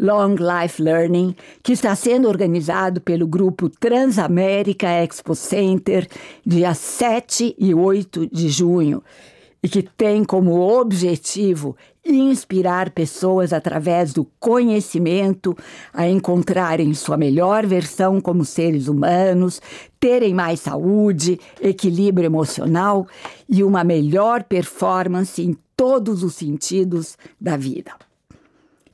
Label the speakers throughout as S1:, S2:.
S1: Long Life Learning, que está sendo organizado pelo grupo Transamérica Expo Center, dia 7 e 8 de junho, e que tem como objetivo inspirar pessoas através do conhecimento a encontrarem sua melhor versão como seres humanos, terem mais saúde, equilíbrio emocional e uma melhor performance em todos os sentidos da vida.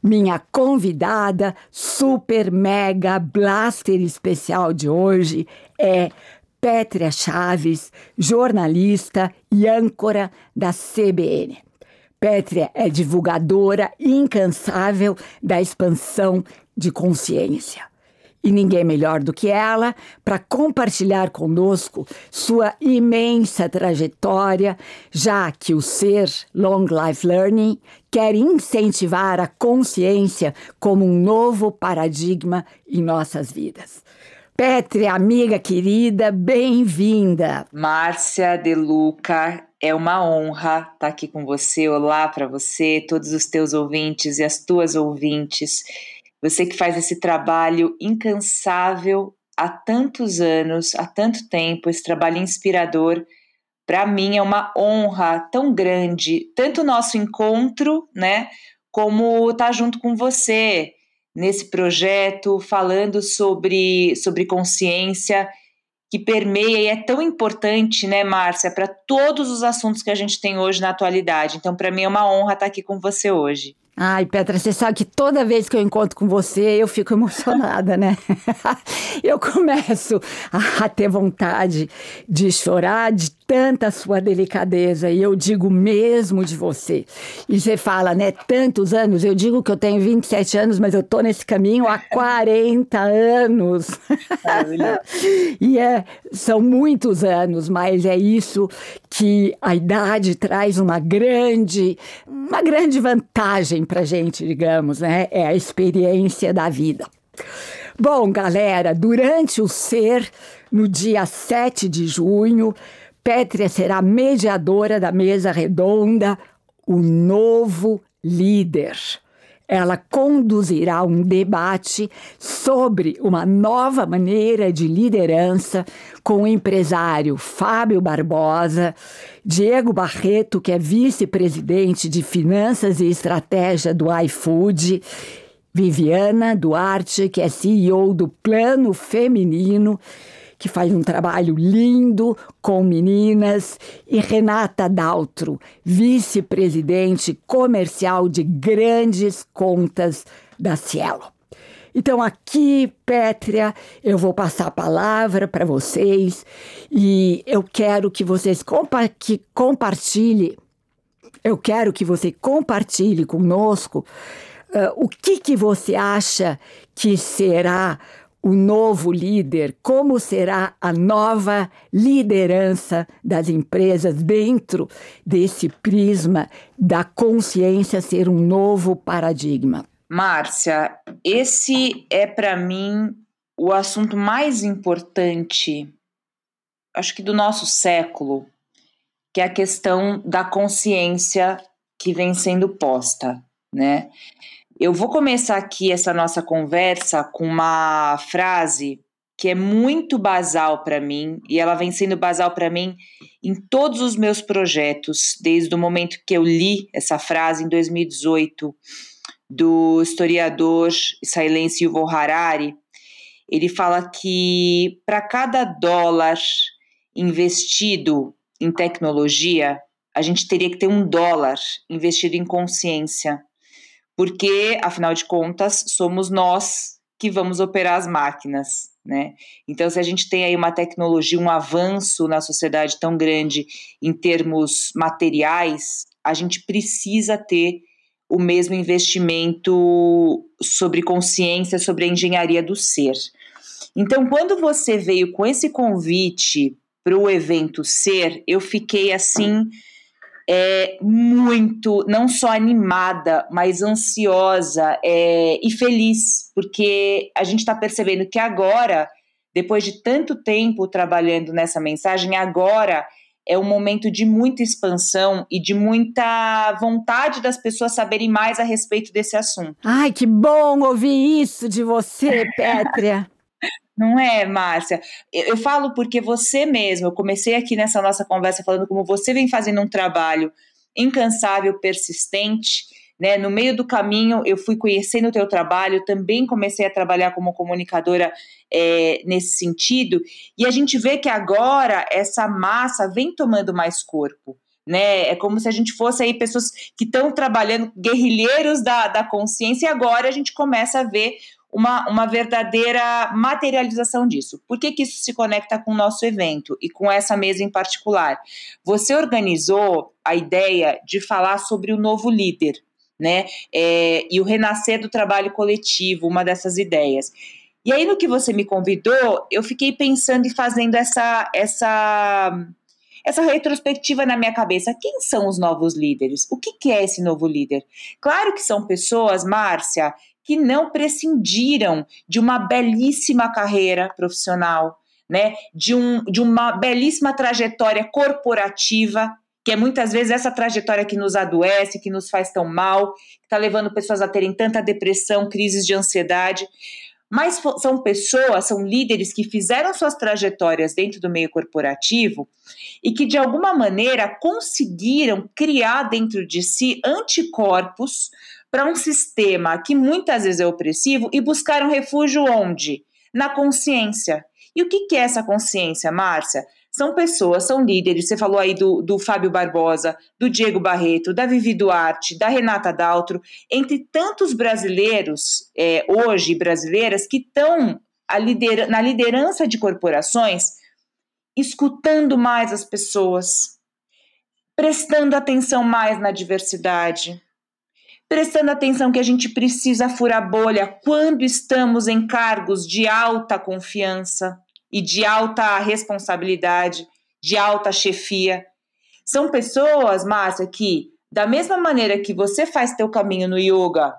S1: Minha convidada super mega blaster especial de hoje é Pétria Chaves, jornalista e âncora da CBN. Pétria é divulgadora incansável da expansão de consciência e ninguém melhor do que ela para compartilhar conosco sua imensa trajetória, já que o ser Long Life Learning quer incentivar a consciência como um novo paradigma em nossas vidas. Petri, amiga querida, bem-vinda.
S2: Márcia De Luca, é uma honra estar aqui com você. Olá para você, todos os teus ouvintes e as tuas ouvintes. Você que faz esse trabalho incansável há tantos anos, há tanto tempo, esse trabalho inspirador. Para mim é uma honra tão grande, tanto o nosso encontro, né, como estar tá junto com você nesse projeto, falando sobre, sobre consciência que permeia e é tão importante, né, Márcia, para todos os assuntos que a gente tem hoje na atualidade. Então, para mim é uma honra estar aqui com você hoje.
S1: Ai, Petra, você sabe que toda vez que eu encontro com você, eu fico emocionada, né? eu começo a ter vontade de chorar de tanta sua delicadeza, e eu digo mesmo de você. E você fala, né, tantos anos, eu digo que eu tenho 27 anos, mas eu tô nesse caminho há 40 anos. e é, são muitos anos, mas é isso que a idade traz uma grande, uma grande vantagem pra gente, digamos, né? É a experiência da vida. Bom, galera, durante o ser, no dia 7 de junho, Pétria será mediadora da mesa redonda, o novo líder. Ela conduzirá um debate sobre uma nova maneira de liderança com o empresário Fábio Barbosa, Diego Barreto, que é vice-presidente de Finanças e Estratégia do iFood, Viviana Duarte, que é CEO do Plano Feminino que faz um trabalho lindo com meninas, e Renata Daltro, vice-presidente comercial de grandes contas da Cielo. Então, aqui, Pétria, eu vou passar a palavra para vocês e eu quero que vocês compa que compartilhem, eu quero que você compartilhe conosco uh, o que, que você acha que será o novo líder, como será a nova liderança das empresas dentro desse prisma da consciência ser um novo paradigma.
S2: Márcia, esse é para mim o assunto mais importante, acho que do nosso século, que é a questão da consciência que vem sendo posta, né? Eu vou começar aqui essa nossa conversa com uma frase que é muito basal para mim e ela vem sendo basal para mim em todos os meus projetos, desde o momento que eu li essa frase em 2018 do historiador israelense Yuval Harari. Ele fala que para cada dólar investido em tecnologia, a gente teria que ter um dólar investido em consciência porque, afinal de contas, somos nós que vamos operar as máquinas, né? Então, se a gente tem aí uma tecnologia, um avanço na sociedade tão grande em termos materiais, a gente precisa ter o mesmo investimento sobre consciência, sobre a engenharia do ser. Então, quando você veio com esse convite para o evento ser, eu fiquei assim é, muito, não só animada, mas ansiosa é, e feliz, porque a gente está percebendo que agora, depois de tanto tempo trabalhando nessa mensagem, agora é um momento de muita expansão e de muita vontade das pessoas saberem mais a respeito desse assunto.
S1: Ai, que bom ouvir isso de você, Pétria.
S2: Não é, Márcia? Eu, eu falo porque você mesmo, eu comecei aqui nessa nossa conversa falando como você vem fazendo um trabalho incansável, persistente, né? No meio do caminho, eu fui conhecendo o teu trabalho, também comecei a trabalhar como comunicadora é, nesse sentido, e a gente vê que agora essa massa vem tomando mais corpo. Né? É como se a gente fosse aí pessoas que estão trabalhando, guerrilheiros da, da consciência, e agora a gente começa a ver uma, uma verdadeira materialização disso. Por que, que isso se conecta com o nosso evento e com essa mesa em particular? Você organizou a ideia de falar sobre o novo líder, né? É, e o renascer do trabalho coletivo, uma dessas ideias. E aí, no que você me convidou, eu fiquei pensando e fazendo essa, essa, essa retrospectiva na minha cabeça. Quem são os novos líderes? O que, que é esse novo líder? Claro que são pessoas, Márcia, que não prescindiram de uma belíssima carreira profissional, né? De, um, de uma belíssima trajetória corporativa, que é muitas vezes essa trajetória que nos adoece, que nos faz tão mal, que está levando pessoas a terem tanta depressão, crises de ansiedade. Mas são pessoas, são líderes que fizeram suas trajetórias dentro do meio corporativo e que, de alguma maneira, conseguiram criar dentro de si anticorpos para um sistema que muitas vezes é opressivo e buscar um refúgio onde? Na consciência. E o que, que é essa consciência, Márcia? São pessoas, são líderes. Você falou aí do, do Fábio Barbosa, do Diego Barreto, da Vivi Duarte, da Renata Daltro, entre tantos brasileiros é, hoje, brasileiras, que estão na liderança de corporações, escutando mais as pessoas, prestando atenção mais na diversidade, prestando atenção que a gente precisa furar bolha quando estamos em cargos de alta confiança e de alta responsabilidade, de alta chefia. São pessoas, Márcia, que da mesma maneira que você faz teu caminho no yoga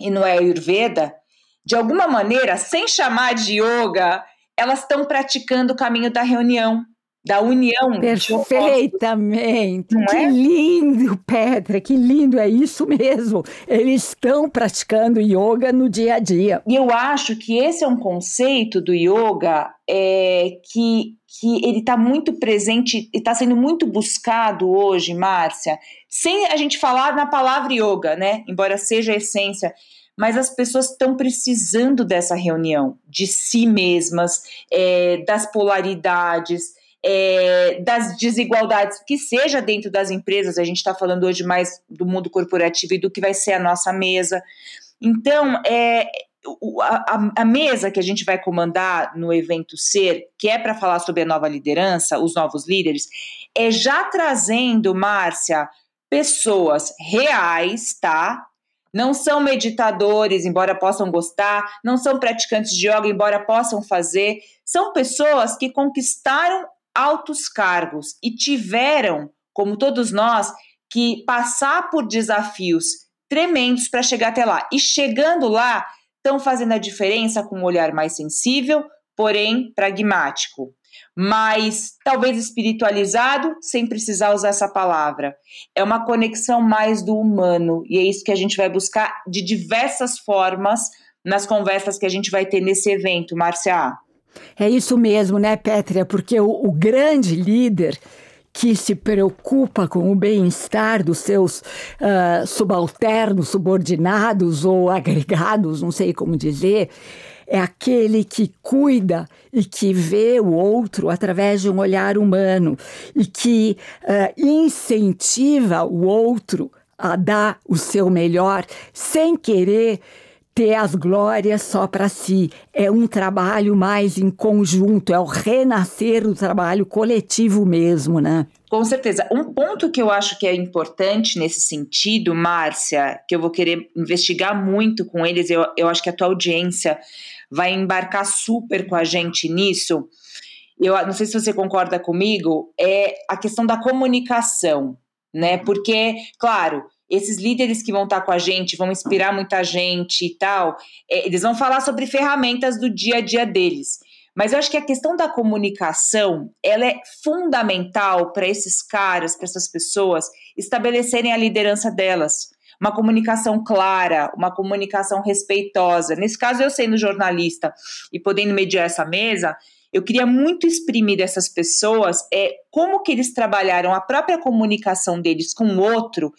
S2: e no Ayurveda, de alguma maneira, sem chamar de yoga, elas estão praticando o caminho da reunião, da união.
S1: Perfeitamente. que é? lindo, Petra, que lindo, é isso mesmo. Eles estão praticando yoga no dia a dia.
S2: E eu acho que esse é um conceito do yoga é, que, que ele está muito presente e está sendo muito buscado hoje, Márcia, sem a gente falar na palavra yoga, né? Embora seja a essência mas as pessoas estão precisando dessa reunião, de si mesmas, é, das polaridades, é, das desigualdades, que seja dentro das empresas, a gente está falando hoje mais do mundo corporativo e do que vai ser a nossa mesa. Então, é, a, a, mesa que a gente vai comandar no evento Ser, que é para falar sobre a nova liderança, os novos líderes, é já trazendo, Márcia, pessoas reais, tá? Não são meditadores, embora possam gostar, não são praticantes de yoga, embora possam fazer, são pessoas que conquistaram altos cargos e tiveram, como todos nós, que passar por desafios tremendos para chegar até lá. E chegando lá, estão fazendo a diferença com um olhar mais sensível, porém pragmático. Mais talvez espiritualizado, sem precisar usar essa palavra. É uma conexão mais do humano, e é isso que a gente vai buscar de diversas formas nas conversas que a gente vai ter nesse evento, Márcia.
S1: É isso mesmo, né, Pétria? Porque o, o grande líder que se preocupa com o bem-estar dos seus uh, subalternos, subordinados ou agregados, não sei como dizer, é aquele que cuida e que vê o outro através de um olhar humano e que uh, incentiva o outro a dar o seu melhor sem querer ter as glórias só para si. É um trabalho mais em conjunto, é o renascer do trabalho coletivo mesmo, né?
S2: Com certeza. Um ponto que eu acho que é importante nesse sentido, Márcia, que eu vou querer investigar muito com eles, eu, eu acho que a tua audiência vai embarcar super com a gente nisso. Eu não sei se você concorda comigo, é a questão da comunicação, né? Porque, claro, esses líderes que vão estar com a gente, vão inspirar muita gente e tal, é, eles vão falar sobre ferramentas do dia a dia deles. Mas eu acho que a questão da comunicação, ela é fundamental para esses caras, para essas pessoas estabelecerem a liderança delas. Uma comunicação clara, uma comunicação respeitosa. Nesse caso, eu sendo jornalista e podendo mediar essa mesa, eu queria muito exprimir dessas pessoas é como que eles trabalharam a própria comunicação deles com o outro.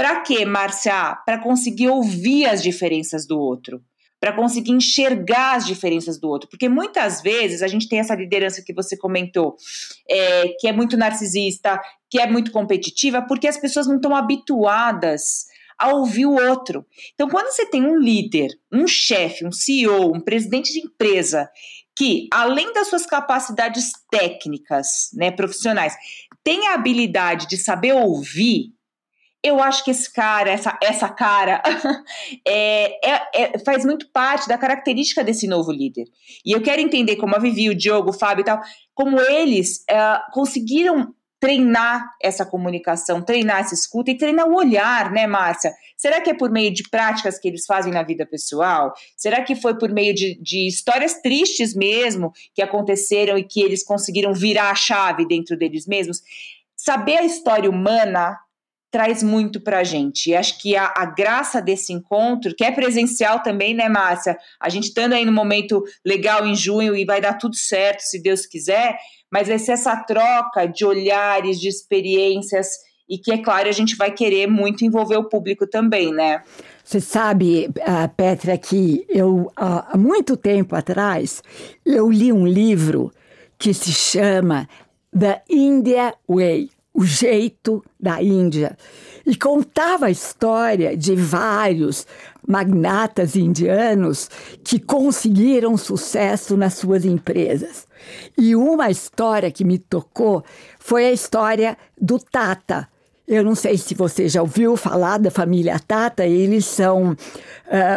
S2: Para quê, Márcia? Para conseguir ouvir as diferenças do outro para conseguir enxergar as diferenças do outro. Porque muitas vezes a gente tem essa liderança que você comentou, é, que é muito narcisista, que é muito competitiva, porque as pessoas não estão habituadas a ouvir o outro. Então, quando você tem um líder, um chefe, um CEO, um presidente de empresa, que, além das suas capacidades técnicas, né, profissionais, tem a habilidade de saber ouvir, eu acho que esse cara, essa, essa cara, é, é, é, faz muito parte da característica desse novo líder. E eu quero entender como a Vivi, o Diogo, o Fábio e tal, como eles é, conseguiram treinar essa comunicação, treinar essa escuta e treinar o olhar, né, Márcia? Será que é por meio de práticas que eles fazem na vida pessoal? Será que foi por meio de, de histórias tristes mesmo que aconteceram e que eles conseguiram virar a chave dentro deles mesmos? Saber a história humana traz muito para a gente. E acho que a, a, graça desse encontro, que é presencial também, né, Márcia? A gente estando aí no momento legal em junho e vai dar tudo certo, se Deus quiser, mas vai ser essa troca de olhares, de experiências, e que, é claro, a gente vai querer muito envolver o público também, né?
S1: Você sabe, uh, Petra, que eu, há muito tempo atrás, eu li um livro que se chama The India Way o jeito da Índia e contava a história de vários magnatas indianos que conseguiram sucesso nas suas empresas. E uma história que me tocou foi a história do Tata, eu não sei se você já ouviu falar da família Tata, eles são uh,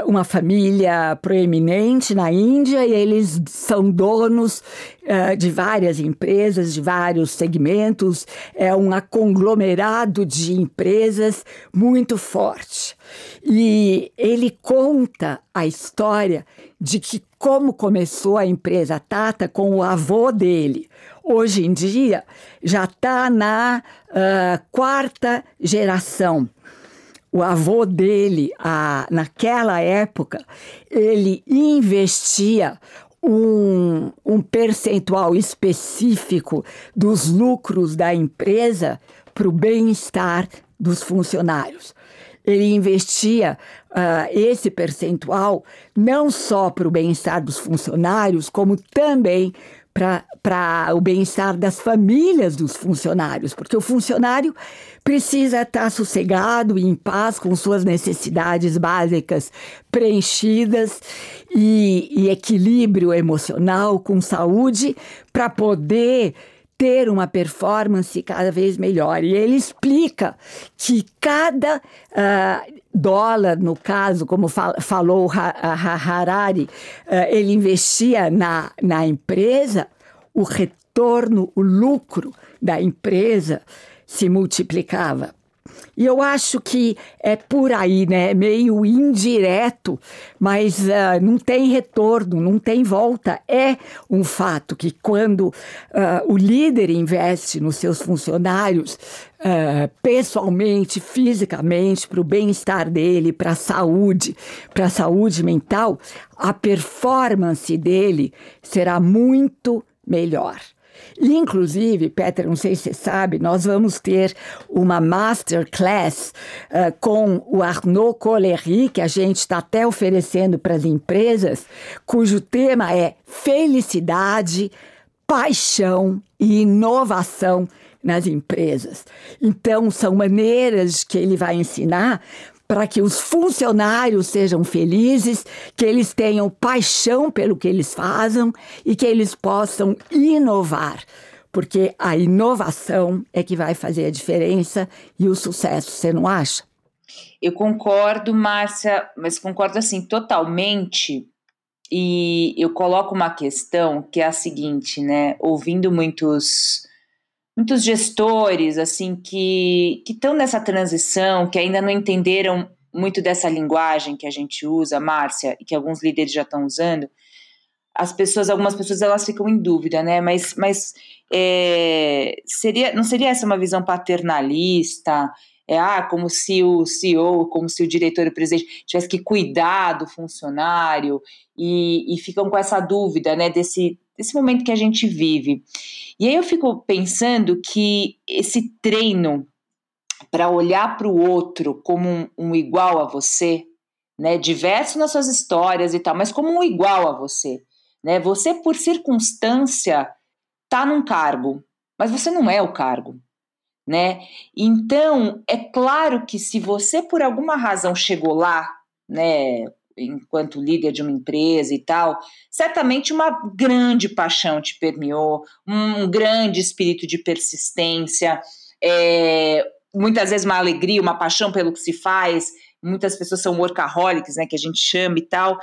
S1: uma família proeminente na Índia e eles são donos uh, de várias empresas, de vários segmentos, é um conglomerado de empresas muito forte. E ele conta a história de que como começou a empresa Tata com o avô dele hoje em dia já está na uh, quarta geração. O avô dele, a, naquela época, ele investia um, um percentual específico dos lucros da empresa para o bem-estar dos funcionários ele investia uh, esse percentual não só para o bem-estar dos funcionários, como também para o bem-estar das famílias dos funcionários, porque o funcionário precisa estar sossegado e em paz com suas necessidades básicas preenchidas e, e equilíbrio emocional, com saúde, para poder ter uma performance cada vez melhor. E ele explica que cada uh, dólar, no caso, como fal falou Harari, uh, ele investia na, na empresa, o retorno, o lucro da empresa se multiplicava. E eu acho que é por aí, né? Meio indireto, mas uh, não tem retorno, não tem volta. É um fato que quando uh, o líder investe nos seus funcionários, uh, pessoalmente, fisicamente, para o bem-estar dele, para a saúde, para a saúde mental, a performance dele será muito melhor. Inclusive, Petra, não sei se você sabe, nós vamos ter uma masterclass uh, com o Arnaud Collery, que a gente está até oferecendo para as empresas, cujo tema é felicidade, paixão e inovação nas empresas. Então, são maneiras que ele vai ensinar para que os funcionários sejam felizes, que eles tenham paixão pelo que eles fazem e que eles possam inovar. Porque a inovação é que vai fazer a diferença e o sucesso, você não acha?
S2: Eu concordo, Márcia, mas concordo assim totalmente. E eu coloco uma questão que é a seguinte, né? Ouvindo muitos muitos gestores assim que estão nessa transição, que ainda não entenderam muito dessa linguagem que a gente usa, Márcia, e que alguns líderes já estão usando. As pessoas, algumas pessoas, elas ficam em dúvida, né? Mas, mas é, seria, não seria essa uma visão paternalista? É, ah, como se o CEO, como se o diretor o presidente tivesse que cuidar do funcionário e, e ficam com essa dúvida, né, desse, desse momento que a gente vive. E aí eu fico pensando que esse treino para olhar para o outro como um, um, igual a você, né, diverso nas suas histórias e tal, mas como um igual a você, né? Você por circunstância tá num cargo, mas você não é o cargo, né? Então, é claro que se você por alguma razão chegou lá, né, enquanto líder de uma empresa e tal, certamente uma grande paixão te permeou, um grande espírito de persistência, é, muitas vezes uma alegria, uma paixão pelo que se faz. Muitas pessoas são workaholics, né, que a gente chama e tal.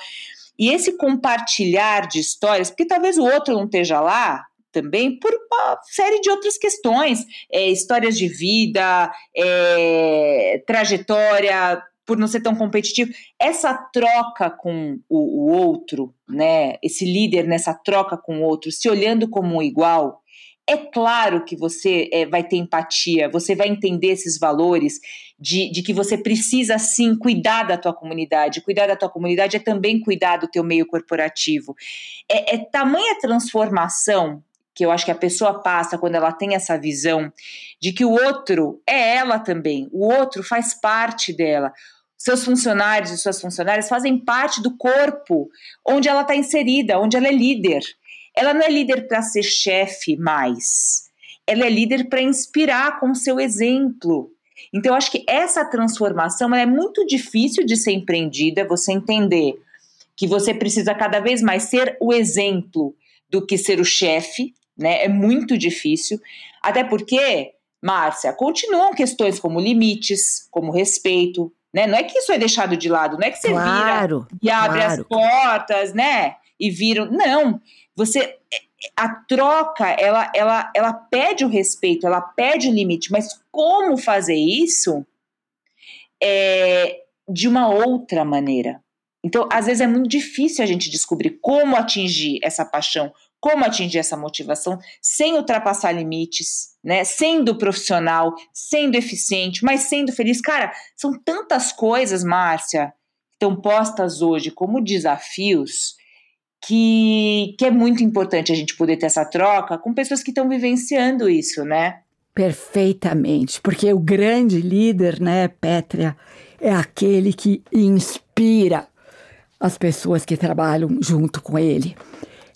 S2: E esse compartilhar de histórias, porque talvez o outro não esteja lá, também por uma série de outras questões, é, histórias de vida, é, trajetória, por não ser tão competitivo. Essa troca com o, o, outro, né? Esse líder nessa troca com o outro, se olhando como um igual. É claro que você é, vai ter empatia, você vai entender esses valores de, de que você precisa sim cuidar da tua comunidade. Cuidar da tua comunidade é também cuidar do teu meio corporativo. É, é tamanha transformação que eu acho que a pessoa passa quando ela tem essa visão de que o outro é ela também, o outro faz parte dela seus funcionários e suas funcionárias fazem parte do corpo onde ela está inserida, onde ela é líder. Ela não é líder para ser chefe mais. Ela é líder para inspirar com seu exemplo. Então, eu acho que essa transformação é muito difícil de ser empreendida, você entender que você precisa cada vez mais ser o exemplo do que ser o chefe, né? É muito difícil. Até porque, Márcia, continuam questões como limites, como respeito, né? Não é que isso é deixado de lado, não é que você
S1: claro,
S2: vira e abre claro. as portas, né? E viram. Não. Você. A troca, ela, ela, ela pede o respeito, ela pede o limite, mas como fazer isso é, de uma outra maneira? Então, às vezes é muito difícil a gente descobrir como atingir essa paixão, como atingir essa motivação sem ultrapassar limites, né? Sendo profissional, sendo eficiente, mas sendo feliz. Cara, são tantas coisas, Márcia, que estão postas hoje como desafios que, que é muito importante a gente poder ter essa troca com pessoas que estão vivenciando isso, né?
S1: Perfeitamente, porque o grande líder, né, Pétria, é aquele que inspira as pessoas que trabalham junto com ele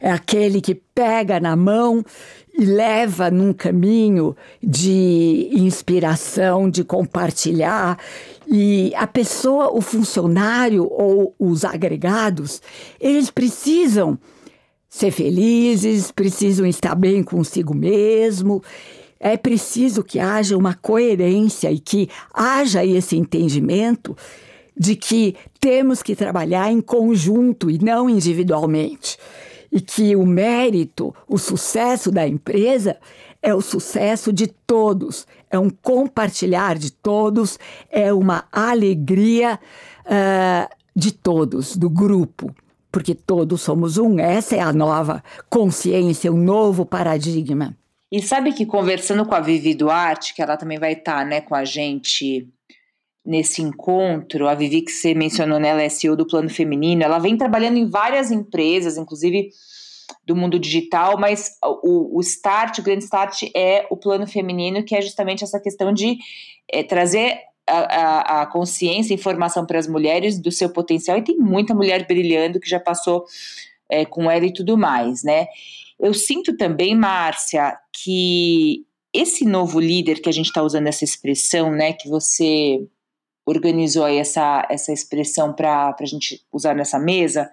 S1: é aquele que pega na mão e leva num caminho de inspiração, de compartilhar. E a pessoa, o funcionário ou os agregados, eles precisam ser felizes, precisam estar bem consigo mesmo. É preciso que haja uma coerência e que haja esse entendimento de que temos que trabalhar em conjunto e não individualmente e que o mérito, o sucesso da empresa é o sucesso de todos, é um compartilhar de todos, é uma alegria uh, de todos, do grupo, porque todos somos um. Essa é a nova consciência, o um novo paradigma.
S2: E sabe que conversando com a Vivi Duarte, que ela também vai estar tá, né, com a gente nesse encontro, a Vivi que você mencionou, né, ela é CEO do Plano Feminino, ela vem trabalhando em várias empresas, inclusive do mundo digital, mas o, o start, o grande start é o Plano Feminino, que é justamente essa questão de é, trazer a, a, a, consciência, a informação para as mulheres do seu potencial, e tem muita mulher brilhando que já passou é, com ela e tudo mais, né? Eu sinto também, Márcia, que esse novo líder que a gente está usando essa expressão, né, que você organizou aí essa, essa expressão para a gente usar nessa mesa.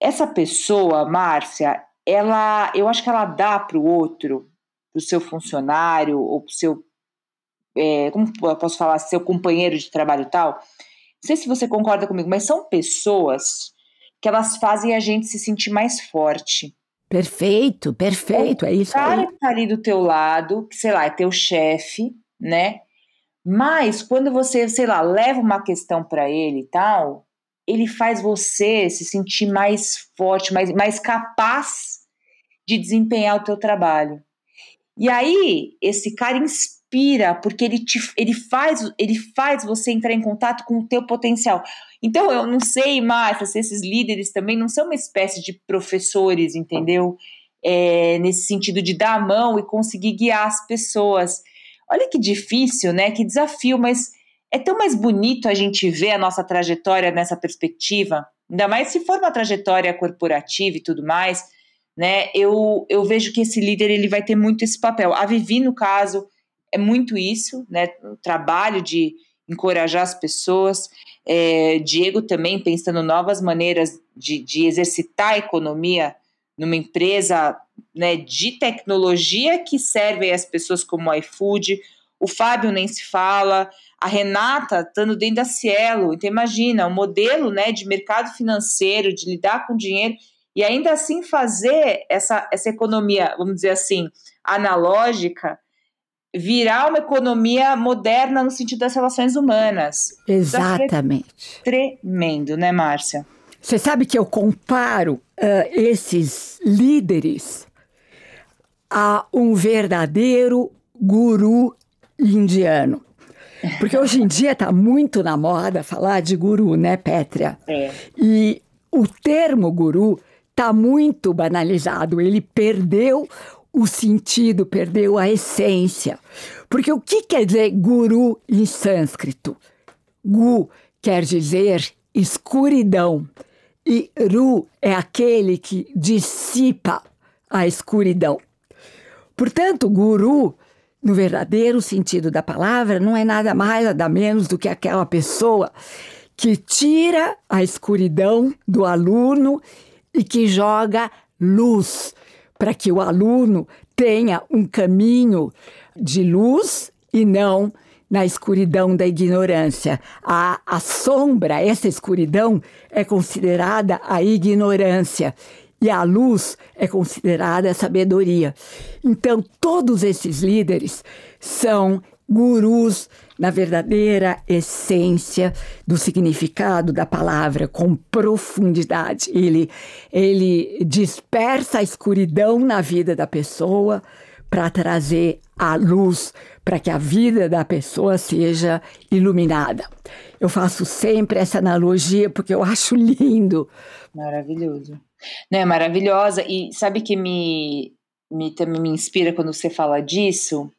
S2: Essa pessoa, Márcia, ela, eu acho que ela dá para o outro, para o seu funcionário ou para o seu, é, como eu posso falar, seu companheiro de trabalho e tal. Não sei se você concorda comigo, mas são pessoas que elas fazem a gente se sentir mais forte.
S1: Perfeito, perfeito, é isso.
S2: O
S1: cara
S2: que tá ali do teu lado, que sei lá, é teu chefe, né? Mas quando você, sei lá, leva uma questão para ele e tal, ele faz você se sentir mais forte, mais, mais capaz de desempenhar o teu trabalho. E aí, esse cara inspira, porque ele, te, ele, faz, ele faz você entrar em contato com o teu potencial. Então, eu não sei, Márcia, se esses líderes também não são uma espécie de professores, entendeu? É, nesse sentido de dar a mão e conseguir guiar as pessoas. Olha que difícil, né? Que desafio, mas é tão mais bonito a gente ver a nossa trajetória nessa perspectiva, ainda mais se for uma trajetória corporativa e tudo mais, né? Eu, eu vejo que esse líder ele vai ter muito esse papel. A Vivi, no caso, é muito isso, né? O trabalho de encorajar as pessoas. É, Diego também pensando novas maneiras de, de exercitar a economia numa empresa né, de tecnologia que serve as pessoas como o iFood. O Fábio nem se fala, a Renata estando dentro da Cielo. Então, imagina, o um modelo né, de mercado financeiro, de lidar com dinheiro, e ainda assim fazer essa, essa economia, vamos dizer assim, analógica, virar uma economia moderna no sentido das relações humanas.
S1: Exatamente.
S2: tremendo, né, Márcia?
S1: Você sabe que eu comparo uh, esses líderes a um verdadeiro guru indiano. Porque hoje em dia está muito na moda falar de guru, né, Pétria?
S2: É.
S1: E o termo guru está muito banalizado. Ele perdeu o sentido, perdeu a essência. Porque o que quer dizer guru em sânscrito? Gu quer dizer escuridão. E Ru é aquele que dissipa a escuridão. Portanto, guru, no verdadeiro sentido da palavra, não é nada mais, nada menos do que aquela pessoa que tira a escuridão do aluno e que joga luz para que o aluno tenha um caminho de luz e não na escuridão da ignorância. A, a sombra, essa escuridão, é considerada a ignorância. E a luz é considerada a sabedoria. Então, todos esses líderes são gurus na verdadeira essência do significado da palavra, com profundidade. Ele, ele dispersa a escuridão na vida da pessoa para trazer a luz para que a vida da pessoa seja iluminada. Eu faço sempre essa analogia porque eu acho lindo.
S2: Maravilhoso. Né, maravilhosa. E sabe que me, me também me inspira quando você fala disso?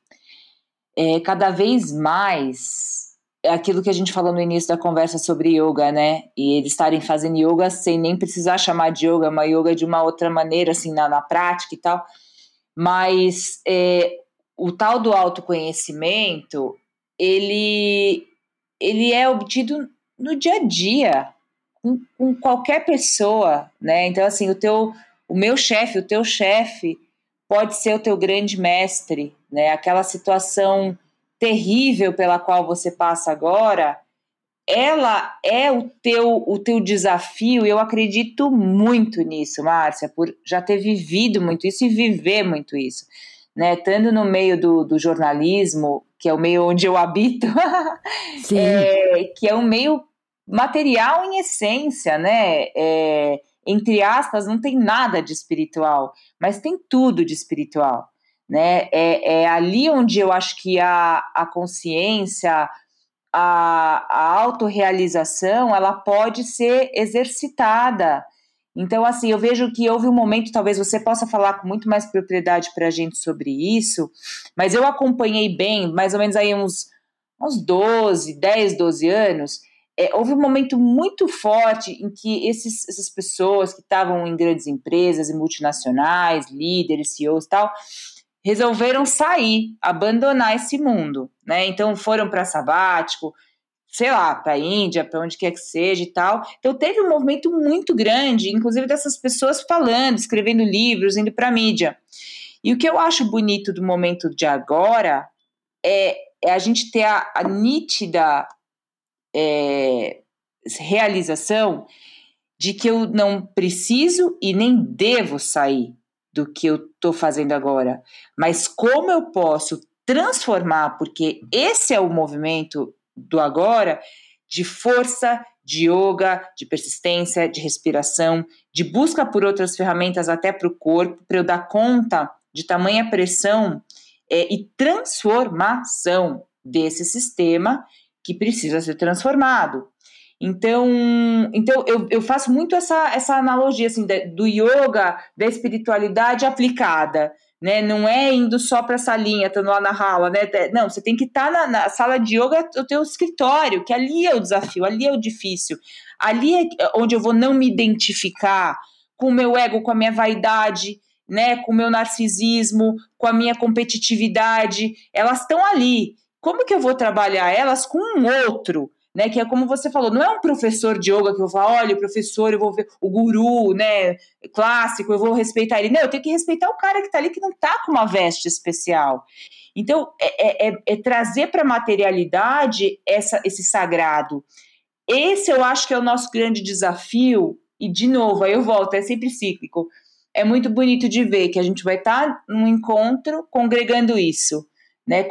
S2: É, cada vez mais é aquilo que a gente falou no início da conversa sobre yoga, né? E eles estarem fazendo yoga sem nem precisar chamar de yoga, uma yoga de uma outra maneira, assim, na, na prática e tal. Mas é, o tal do autoconhecimento, ele, ele é obtido no dia a dia, com, com qualquer pessoa, né? Então, assim, o teu, o meu chefe, o teu chefe pode ser o teu grande mestre, né? Aquela situação terrível pela qual você passa agora, ela é o teu o teu desafio, e eu acredito muito nisso, Márcia, por já ter vivido muito isso e viver muito isso né, estando no meio do, do jornalismo, que é o meio onde eu habito, é, que é um meio material em essência, né? É, entre aspas, não tem nada de espiritual, mas tem tudo de espiritual. Né? É, é ali onde eu acho que a, a consciência, a, a autorrealização, ela pode ser exercitada. Então, assim, eu vejo que houve um momento, talvez você possa falar com muito mais propriedade para a gente sobre isso, mas eu acompanhei bem, mais ou menos aí uns, uns 12, 10, 12 anos, é, houve um momento muito forte em que esses, essas pessoas que estavam em grandes empresas e multinacionais, líderes, CEOs e tal, resolveram sair, abandonar esse mundo, né? Então foram para sabático, sei lá, para a Índia, para onde quer que seja e tal. Então teve um movimento muito grande, inclusive dessas pessoas falando, escrevendo livros, indo para mídia. E o que eu acho bonito do momento de agora é, é a gente ter a, a nítida é, realização de que eu não preciso e nem devo sair do que eu estou fazendo agora, mas como eu posso transformar, porque esse é o movimento do agora, de força, de yoga, de persistência, de respiração, de busca por outras ferramentas até para o corpo, para eu dar conta de tamanha pressão é, e transformação desse sistema que precisa ser transformado. Então, então eu, eu faço muito essa, essa analogia assim, do yoga, da espiritualidade aplicada né? Não é indo só para essa linha, estando lá na rala, né? Não, você tem que estar tá na, na, sala de yoga, o teu escritório, que ali é o desafio, ali é o difícil. Ali é onde eu vou não me identificar com o meu ego, com a minha vaidade, né? Com o meu narcisismo, com a minha competitividade. Elas estão ali. Como que eu vou trabalhar elas com um outro? Né? Que é como você falou, não é um professor de yoga que eu vou falar, olha, o professor, eu vou ver o guru, né? Clássico, eu vou respeitar ele. Não, eu tenho que respeitar o cara que está ali que não está com uma veste especial. Então, é, é, é, é trazer para a materialidade essa, esse sagrado. Esse eu acho que é o nosso grande desafio, e de novo, aí eu volto, é sempre cíclico. É muito bonito de ver que a gente vai estar tá num encontro congregando isso né,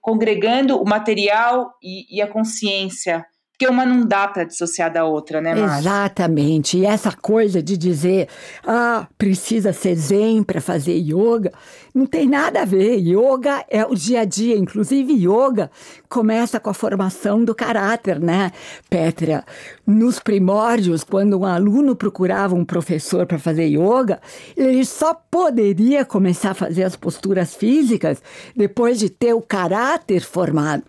S2: congregando o material e, e a consciência porque uma não dá para dissociar da outra, né, Márcia?
S1: Exatamente. E essa coisa de dizer, ah, precisa ser zen para fazer yoga, não tem nada a ver. Yoga é o dia a dia. Inclusive, yoga começa com a formação do caráter, né, Petra? Nos primórdios, quando um aluno procurava um professor para fazer yoga, ele só poderia começar a fazer as posturas físicas depois de ter o caráter formado.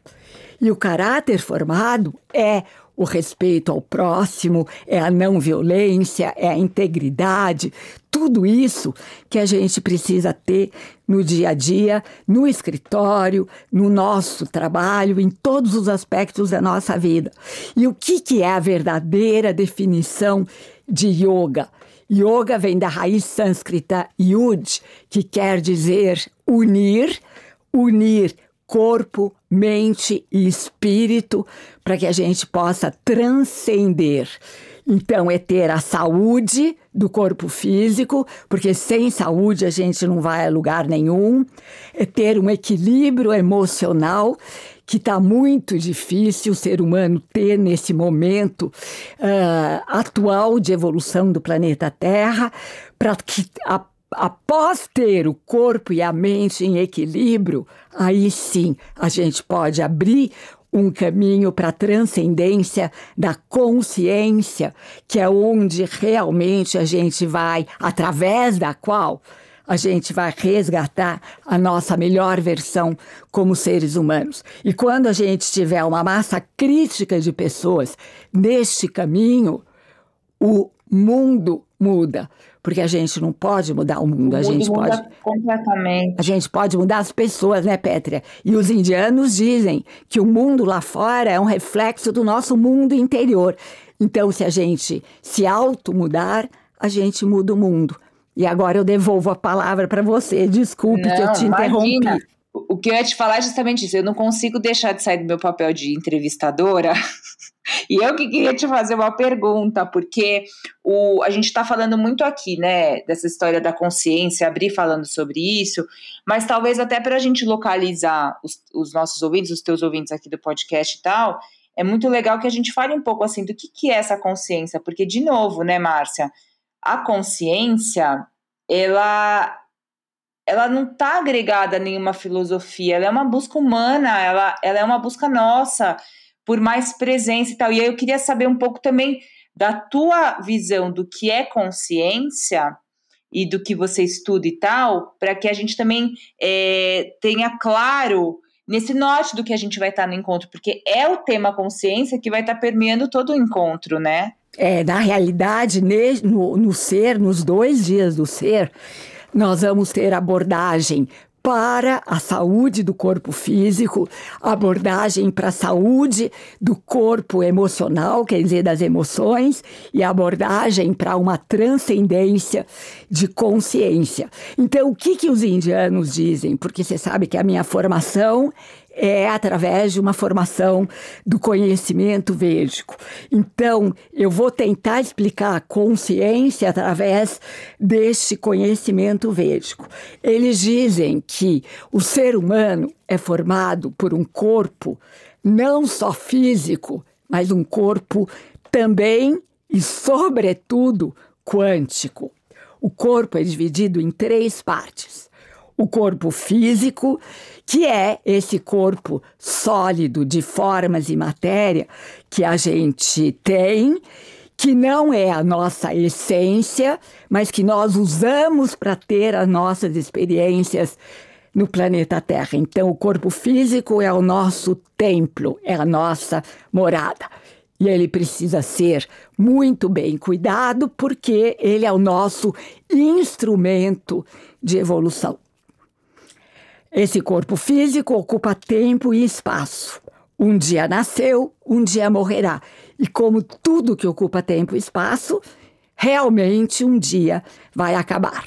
S1: E o caráter formado é o respeito ao próximo, é a não violência, é a integridade, tudo isso que a gente precisa ter no dia a dia, no escritório, no nosso trabalho, em todos os aspectos da nossa vida. E o que, que é a verdadeira definição de yoga? Yoga vem da raiz sânscrita yud, que quer dizer unir, unir corpo, mente e espírito para que a gente possa transcender. Então, é ter a saúde do corpo físico, porque sem saúde a gente não vai a lugar nenhum. É ter um equilíbrio emocional, que está muito difícil o ser humano ter nesse momento uh, atual de evolução do planeta Terra, para que a após ter o corpo e a mente em equilíbrio, aí sim a gente pode abrir um caminho para a transcendência da consciência, que é onde realmente a gente vai, através da qual a gente vai resgatar a nossa melhor versão como seres humanos. E quando a gente tiver uma massa crítica de pessoas neste caminho, o mundo muda porque a gente não pode mudar o mundo, o a gente pode
S2: completamente.
S1: A gente pode mudar as pessoas, né, Pétria? E os indianos dizem que o mundo lá fora é um reflexo do nosso mundo interior. Então, se a gente se auto mudar, a gente muda o mundo. E agora eu devolvo a palavra para você. Desculpe não, que eu te interrompi. Imagina.
S2: O que eu ia te falar é justamente isso. Eu não consigo deixar de sair do meu papel de entrevistadora E eu que queria te fazer uma pergunta, porque o, a gente está falando muito aqui, né, dessa história da consciência, abrir falando sobre isso, mas talvez até para a gente localizar os, os, nossos ouvintes, os teus ouvintes aqui do podcast e tal, é muito legal que a gente fale um pouco assim do que, que é essa consciência, porque, de novo, né, Márcia, a consciência, ela ela não está agregada a nenhuma filosofia, ela é uma busca humana, ela, ela é uma busca nossa por mais presença e tal. E aí eu queria saber um pouco também da tua visão do que é consciência e do que você estuda e tal, para que a gente também é, tenha claro nesse norte do que a gente vai estar no encontro, porque é o tema consciência que vai estar permeando todo o encontro, né?
S1: É, na realidade, no, no ser, nos dois dias do ser, nós vamos ter abordagem para a saúde do corpo físico, abordagem para a saúde do corpo emocional, quer dizer, das emoções, e abordagem para uma transcendência de consciência. Então, o que, que os indianos dizem? Porque você sabe que a minha formação é através de uma formação do conhecimento védico. Então, eu vou tentar explicar a consciência através deste conhecimento védico. Eles dizem que o ser humano é formado por um corpo não só físico, mas um corpo também e, sobretudo, quântico. O corpo é dividido em três partes: o corpo físico, que é esse corpo sólido de formas e matéria que a gente tem, que não é a nossa essência, mas que nós usamos para ter as nossas experiências no planeta Terra. Então, o corpo físico é o nosso templo, é a nossa morada. E ele precisa ser muito bem cuidado, porque ele é o nosso instrumento de evolução. Esse corpo físico ocupa tempo e espaço. Um dia nasceu, um dia morrerá. E como tudo que ocupa tempo e espaço, realmente um dia vai acabar.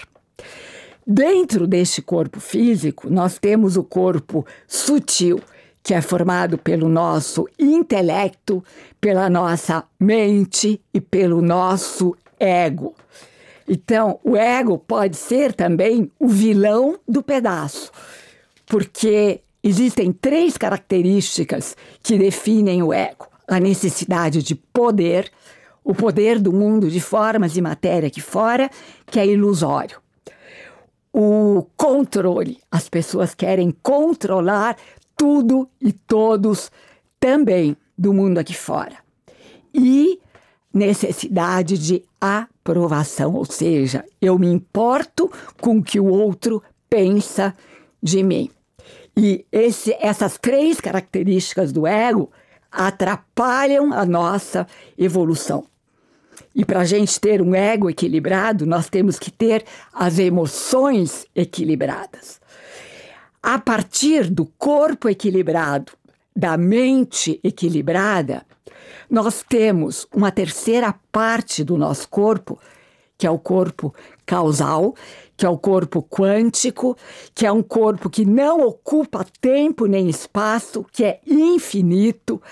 S1: Dentro deste corpo físico, nós temos o corpo sutil, que é formado pelo nosso intelecto, pela nossa mente e pelo nosso ego. Então, o ego pode ser também o vilão do pedaço porque existem três características que definem o ego: a necessidade de poder, o poder do mundo de formas e matéria aqui fora, que é ilusório. O controle, as pessoas querem controlar tudo e todos também do mundo aqui fora. E necessidade de aprovação, ou seja, eu me importo com o que o outro pensa de mim. E esse, essas três características do ego atrapalham a nossa evolução. E para a gente ter um ego equilibrado, nós temos que ter as emoções equilibradas. A partir do corpo equilibrado, da mente equilibrada, nós temos uma terceira parte do nosso corpo, que é o corpo causal, que é o corpo quântico, que é um corpo que não ocupa tempo nem espaço, que é infinito,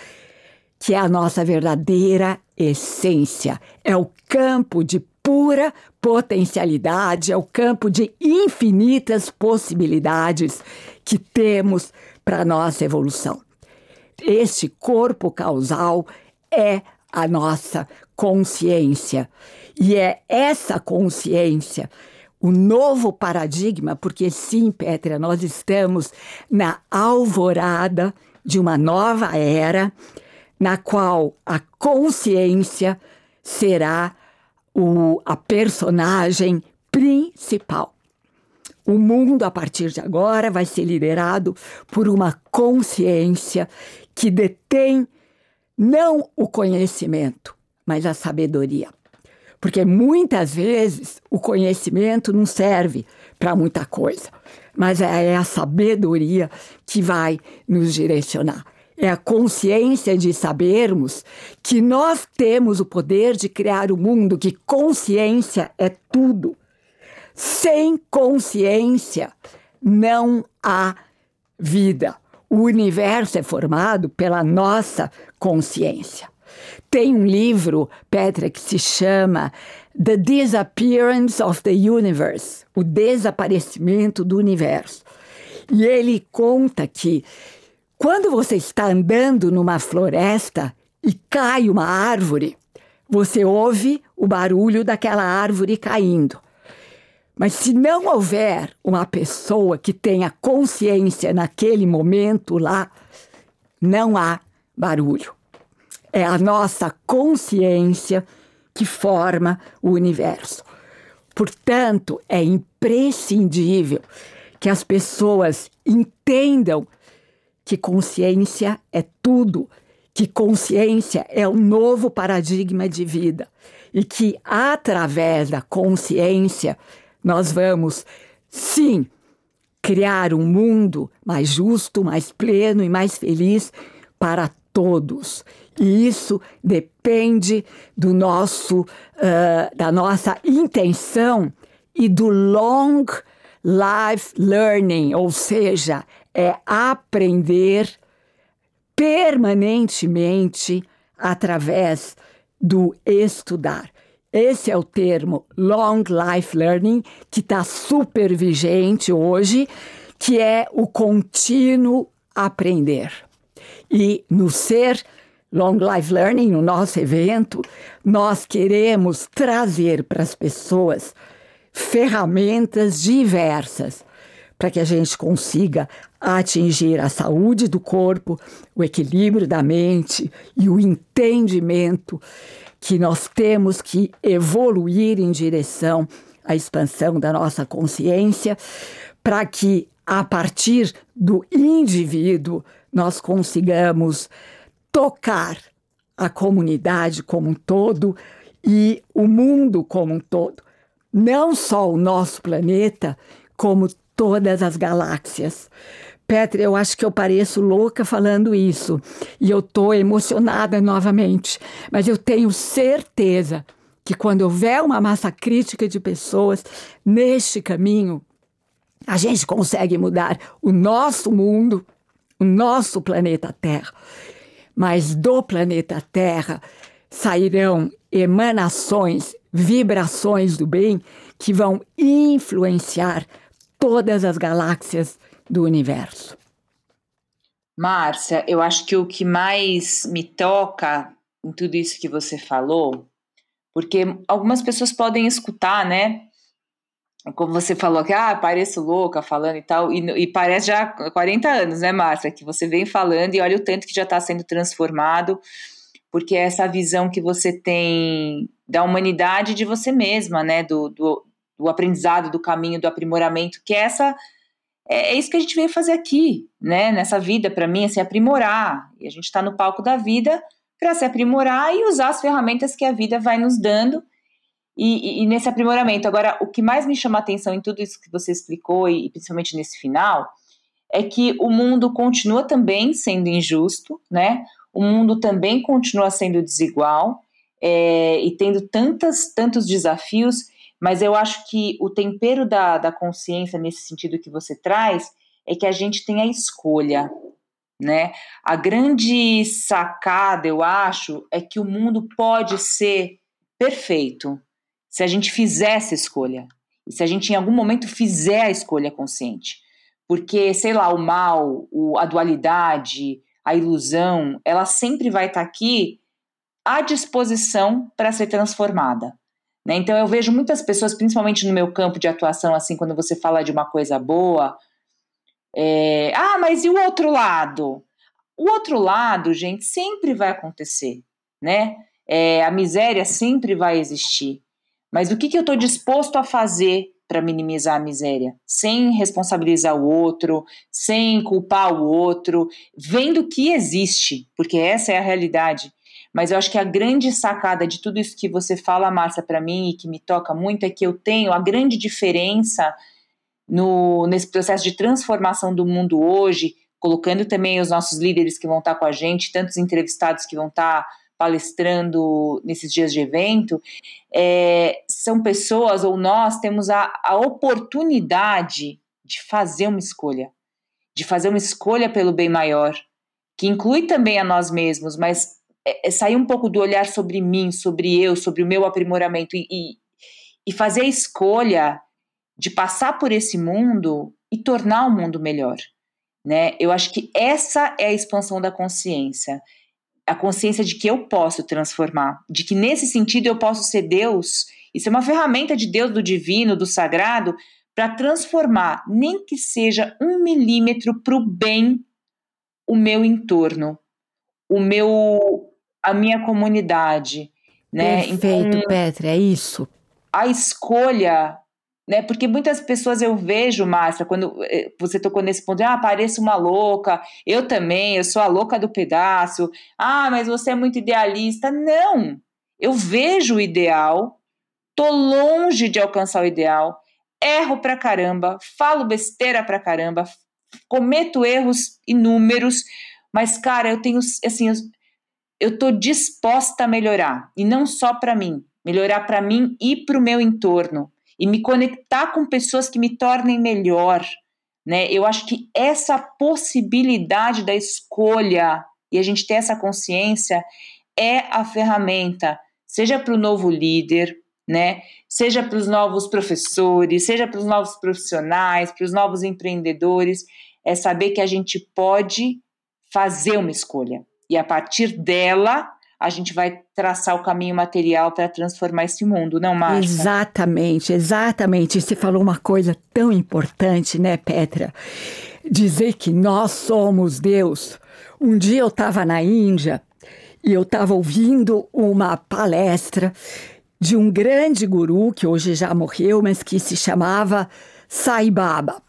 S1: que é a nossa verdadeira essência. É o campo de pura potencialidade, é o campo de infinitas possibilidades que temos para nossa evolução. Este corpo causal é a nossa consciência. E é essa consciência o novo paradigma, porque sim, Petra, nós estamos na alvorada de uma nova era, na qual a consciência será o, a personagem principal. O mundo, a partir de agora, vai ser liderado por uma consciência que detém não o conhecimento, mas a sabedoria. Porque muitas vezes o conhecimento não serve para muita coisa, mas é a sabedoria que vai nos direcionar. É a consciência de sabermos que nós temos o poder de criar o mundo, que consciência é tudo. Sem consciência não há vida. O universo é formado pela nossa consciência. Tem um livro, Petra, que se chama The Disappearance of the Universe O Desaparecimento do Universo. E ele conta que quando você está andando numa floresta e cai uma árvore, você ouve o barulho daquela árvore caindo. Mas se não houver uma pessoa que tenha consciência naquele momento lá, não há barulho. É a nossa consciência que forma o universo. Portanto, é imprescindível que as pessoas entendam que consciência é tudo, que consciência é o novo paradigma de vida e que através da consciência nós vamos, sim, criar um mundo mais justo, mais pleno e mais feliz para todos. E isso depende do nosso, uh, da nossa intenção e do long life learning, ou seja, é aprender permanentemente através do estudar. Esse é o termo Long Life Learning, que está super vigente hoje, que é o contínuo aprender. E no Ser Long Life Learning, no nosso evento, nós queremos trazer para as pessoas ferramentas diversas para que a gente consiga atingir a saúde do corpo, o equilíbrio da mente e o entendimento que nós temos que evoluir em direção à expansão da nossa consciência, para que a partir do indivíduo nós consigamos tocar a comunidade como um todo e o mundo como um todo. Não só o nosso planeta, como todas as galáxias. Petra, eu acho que eu pareço louca falando isso e eu estou emocionada novamente, mas eu tenho certeza que quando houver uma massa crítica de pessoas neste caminho, a gente consegue mudar o nosso mundo, o nosso planeta Terra. Mas do planeta Terra sairão emanações, vibrações do bem que vão influenciar todas as galáxias do universo.
S2: Márcia, eu acho que o que mais me toca em tudo isso que você falou, porque algumas pessoas podem escutar, né? Como você falou que, ah, pareço louca falando e tal, e, e parece já 40 anos, né, Márcia? Que você vem falando e olha o tanto que já está sendo transformado, porque é essa visão que você tem da humanidade de você mesma, né? Do, do, do aprendizado, do caminho, do aprimoramento, que é essa é, é isso que a gente veio fazer aqui, né? Nessa vida, para mim, é se aprimorar. E a gente está no palco da vida para se aprimorar e usar as ferramentas que a vida vai nos dando e, e, nesse aprimoramento. Agora, o que mais me chama a atenção em tudo isso que você explicou, e, e principalmente nesse final, é que o mundo continua também sendo injusto, né? O mundo também continua sendo desigual é, e tendo tantas, tantos desafios mas eu acho que o tempero da, da consciência, nesse sentido que você traz, é que a gente tem a escolha, né? A grande sacada, eu acho, é que o mundo pode ser perfeito se a gente fizer essa escolha. E se a gente em algum momento fizer a escolha consciente. Porque, sei lá, o mal, o, a dualidade, a ilusão, ela sempre vai estar tá aqui à disposição para ser transformada. Né? Então eu vejo muitas pessoas, principalmente no meu campo de atuação, assim, quando você fala de uma coisa boa, é, ah, mas e o outro lado? O outro lado, gente, sempre vai acontecer, né? É, a miséria sempre vai existir. Mas o que, que eu estou disposto a fazer para minimizar a miséria? Sem responsabilizar o outro, sem culpar o outro, vendo que existe, porque essa é a realidade. Mas eu acho que a grande sacada de tudo isso que você fala, Márcia, para mim e que me toca muito é que eu tenho a grande diferença no, nesse processo de transformação do mundo hoje, colocando também os nossos líderes que vão estar com a gente, tantos entrevistados que vão estar palestrando nesses dias de evento, é, são pessoas, ou nós temos a, a oportunidade de fazer uma escolha, de fazer uma escolha pelo bem maior, que inclui também a nós mesmos, mas é, é, sair um pouco do olhar sobre mim, sobre eu, sobre o meu aprimoramento e, e, e fazer a escolha de passar por esse mundo e tornar o mundo melhor. Né? Eu acho que essa é a expansão da consciência. A consciência de que eu posso transformar, de que nesse sentido eu posso ser Deus. Isso é uma ferramenta de Deus, do divino, do sagrado, para transformar, nem que seja um milímetro para o bem, o meu entorno, o meu a minha comunidade. Né?
S1: Perfeito, então, Petra, é isso.
S2: A escolha, né? Porque muitas pessoas eu vejo, Márcia, quando eh, você tocou nesse ponto, ah, pareço uma louca, eu também, eu sou a louca do pedaço, ah, mas você é muito idealista. Não! Eu vejo o ideal, tô longe de alcançar o ideal. erro pra caramba, falo besteira pra caramba, cometo erros inúmeros, mas cara, eu tenho assim, eu, eu tô disposta a melhorar e não só para mim, melhorar para mim e para o meu entorno e me conectar com pessoas que me tornem melhor, né? Eu acho que essa possibilidade da escolha e a gente ter essa consciência é a ferramenta, seja para o novo líder, né? Seja para os novos professores, seja para os novos profissionais, para os novos empreendedores, é saber que a gente pode fazer uma escolha e a partir dela a gente vai traçar o caminho material para transformar esse mundo, não, Márcia?
S1: Exatamente, exatamente. Você falou uma coisa tão importante, né, Petra? Dizer que nós somos Deus. Um dia eu estava na Índia e eu estava ouvindo uma palestra de um grande guru que hoje já morreu, mas que se chamava Sai Baba.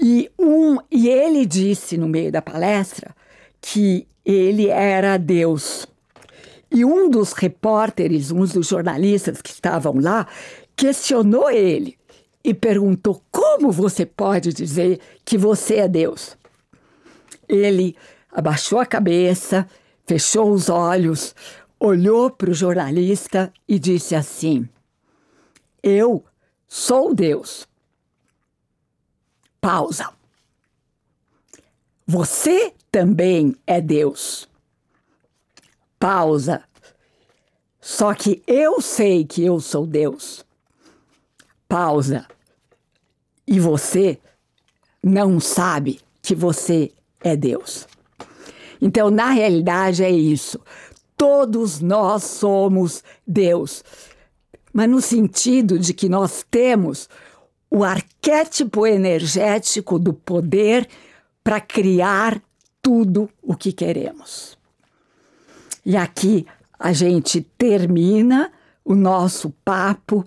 S1: E, um, e ele disse no meio da palestra que ele era Deus. E um dos repórteres, um dos jornalistas que estavam lá, questionou ele e perguntou: Como você pode dizer que você é Deus? Ele abaixou a cabeça, fechou os olhos, olhou para o jornalista e disse assim: Eu sou Deus. Pausa. Você também é Deus. Pausa. Só que eu sei que eu sou Deus. Pausa. E você não sabe que você é Deus. Então, na realidade, é isso. Todos nós somos Deus. Mas no sentido de que nós temos o arquétipo energético do poder para criar tudo o que queremos. E aqui a gente termina o nosso papo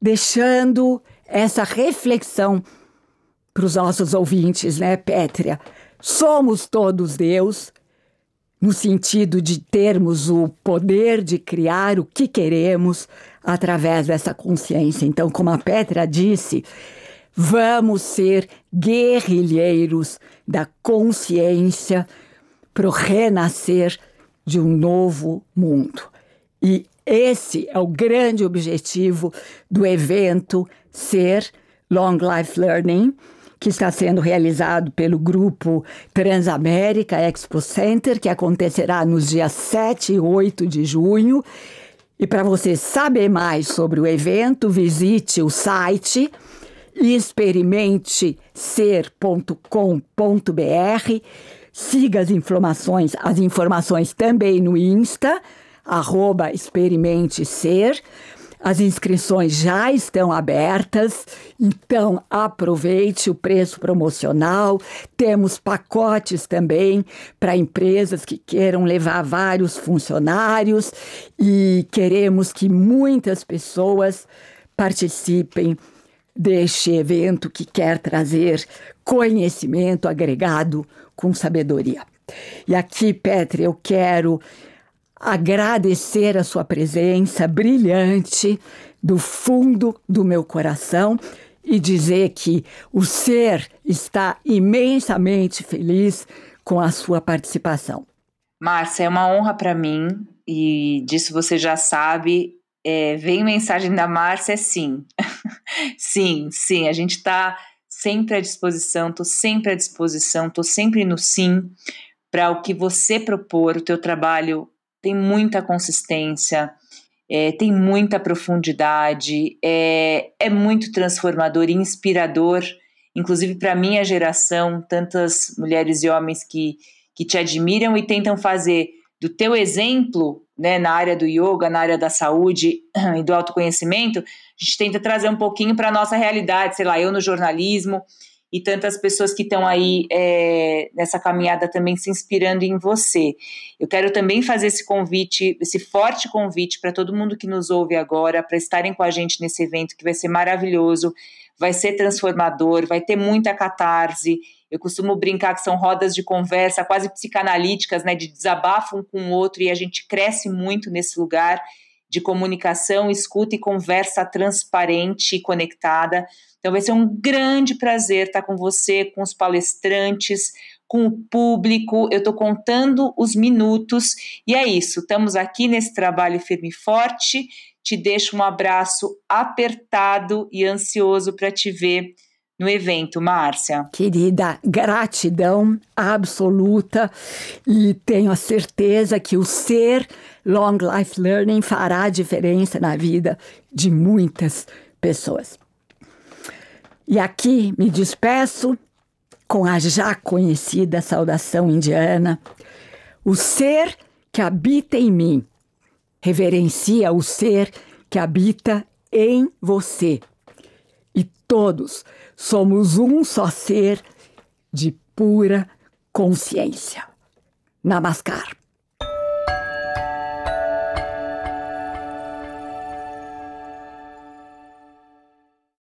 S1: deixando essa reflexão para os nossos ouvintes, né, Pétria? Somos todos Deus, no sentido de termos o poder de criar o que queremos através dessa consciência. Então, como a Petra disse, vamos ser guerrilheiros da consciência para o renascer de um novo mundo. E esse é o grande objetivo do evento Ser Long Life Learning, que está sendo realizado pelo grupo Transamérica Expo Center, que acontecerá nos dias 7 e 8 de junho. E para você saber mais sobre o evento, visite o site experimentecer.com.br Siga as informações, as informações também no Insta, arroba experimente ser. As inscrições já estão abertas, então aproveite o preço promocional. Temos pacotes também para empresas que queiram levar vários funcionários e queremos que muitas pessoas participem deste evento que quer trazer conhecimento agregado com sabedoria. E aqui, Petre, eu quero agradecer a sua presença brilhante do fundo do meu coração e dizer que o ser está imensamente feliz com a sua participação.
S2: Márcia, é uma honra para mim e disso você já sabe. É, vem mensagem da Márcia, sim. sim, sim, a gente está sempre à disposição, estou sempre à disposição, estou sempre no sim para o que você propor. O teu trabalho tem muita consistência, é, tem muita profundidade, é, é muito transformador inspirador, inclusive para a minha geração, tantas mulheres e homens que, que te admiram e tentam fazer do teu exemplo né, na área do yoga, na área da saúde e do autoconhecimento, a gente tenta trazer um pouquinho para a nossa realidade, sei lá, eu no jornalismo e tantas pessoas que estão aí é, nessa caminhada também se inspirando em você. Eu quero também fazer esse convite, esse forte convite para todo mundo que nos ouve agora, para estarem com a gente nesse evento que vai ser maravilhoso, vai ser transformador, vai ter muita catarse. Eu costumo brincar que são rodas de conversa quase psicanalíticas, né, de desabafo um com o outro e a gente cresce muito nesse lugar de comunicação, escuta e conversa transparente e conectada. Então vai ser um grande prazer estar com você, com os palestrantes, com o público. Eu estou contando os minutos e é isso. Estamos aqui nesse trabalho firme e forte. Te deixo um abraço apertado e ansioso para te ver no evento, Márcia.
S1: Querida, gratidão absoluta e tenho a certeza que o ser Long Life Learning fará diferença na vida de muitas pessoas. E aqui me despeço com a já conhecida saudação indiana. O ser que habita em mim reverencia o ser que habita em você. E todos somos um só ser de pura consciência. Namaskar.